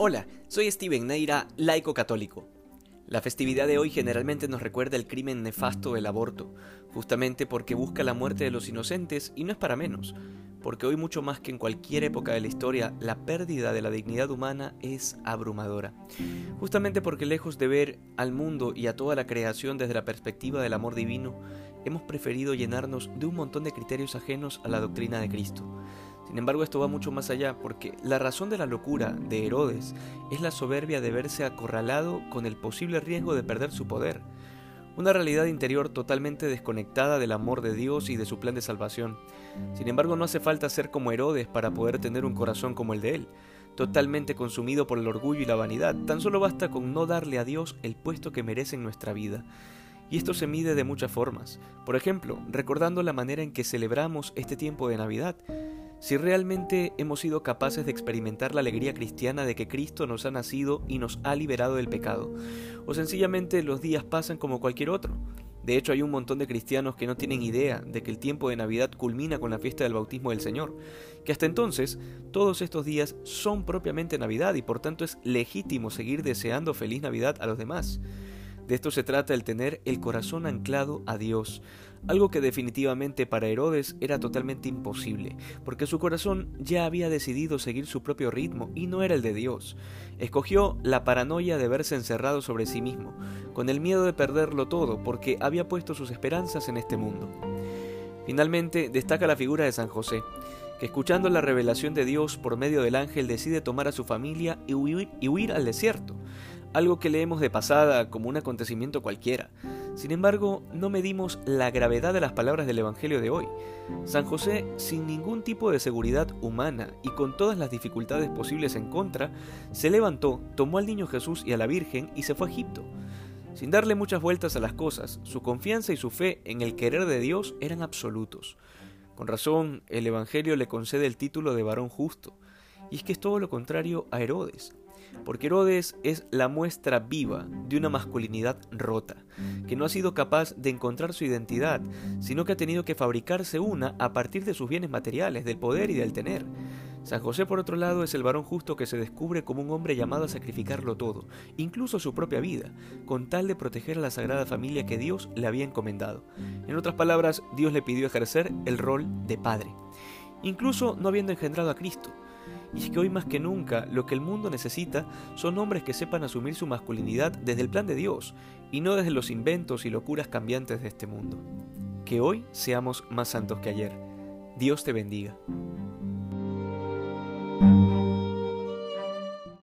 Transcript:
Hola, soy Steven Neira, laico católico. La festividad de hoy generalmente nos recuerda el crimen nefasto del aborto, justamente porque busca la muerte de los inocentes y no es para menos, porque hoy mucho más que en cualquier época de la historia, la pérdida de la dignidad humana es abrumadora. Justamente porque lejos de ver al mundo y a toda la creación desde la perspectiva del amor divino, hemos preferido llenarnos de un montón de criterios ajenos a la doctrina de Cristo. Sin embargo, esto va mucho más allá, porque la razón de la locura de Herodes es la soberbia de verse acorralado con el posible riesgo de perder su poder, una realidad interior totalmente desconectada del amor de Dios y de su plan de salvación. Sin embargo, no hace falta ser como Herodes para poder tener un corazón como el de él, totalmente consumido por el orgullo y la vanidad. Tan solo basta con no darle a Dios el puesto que merece en nuestra vida. Y esto se mide de muchas formas. Por ejemplo, recordando la manera en que celebramos este tiempo de Navidad si realmente hemos sido capaces de experimentar la alegría cristiana de que Cristo nos ha nacido y nos ha liberado del pecado, o sencillamente los días pasan como cualquier otro. De hecho, hay un montón de cristianos que no tienen idea de que el tiempo de Navidad culmina con la fiesta del bautismo del Señor, que hasta entonces todos estos días son propiamente Navidad y por tanto es legítimo seguir deseando feliz Navidad a los demás. De esto se trata el tener el corazón anclado a Dios, algo que definitivamente para Herodes era totalmente imposible, porque su corazón ya había decidido seguir su propio ritmo y no era el de Dios. Escogió la paranoia de verse encerrado sobre sí mismo, con el miedo de perderlo todo, porque había puesto sus esperanzas en este mundo. Finalmente, destaca la figura de San José, que escuchando la revelación de Dios por medio del ángel decide tomar a su familia y huir, al desierto, algo que leemos de pasada como un acontecimiento cualquiera. Sin embargo, no medimos la gravedad de las palabras del Evangelio de hoy. San José, sin ningún tipo de seguridad humana y con todas las dificultades posibles en contra, se levantó, tomó al niño Jesús y a la Virgen y se fue a Egipto. Sin darle muchas vueltas a las cosas, su confianza y su fe en el querer de Dios eran absolutos. Con razón, el Evangelio le concede el título de varón justo, y es que es todo lo contrario a Herodes porque Herodes es la muestra viva de una masculinidad rota, que no ha sido capaz de encontrar su identidad, sino que ha tenido que fabricarse una a partir de sus bienes materiales, del poder y del tener. San José, por otro lado, es el varón justo que se descubre como un hombre llamado a sacrificarlo todo, incluso su propia vida, con tal de proteger a la sagrada familia que Dios le había encomendado. En otras palabras, Dios le pidió ejercer el rol de padre, incluso no habiendo engendrado a Cristo. Y es que hoy más que nunca lo que el mundo necesita son hombres que sepan asumir su masculinidad desde el plan de Dios y no desde los inventos y locuras cambiantes de este mundo. Que hoy seamos más santos que ayer. Dios te bendiga.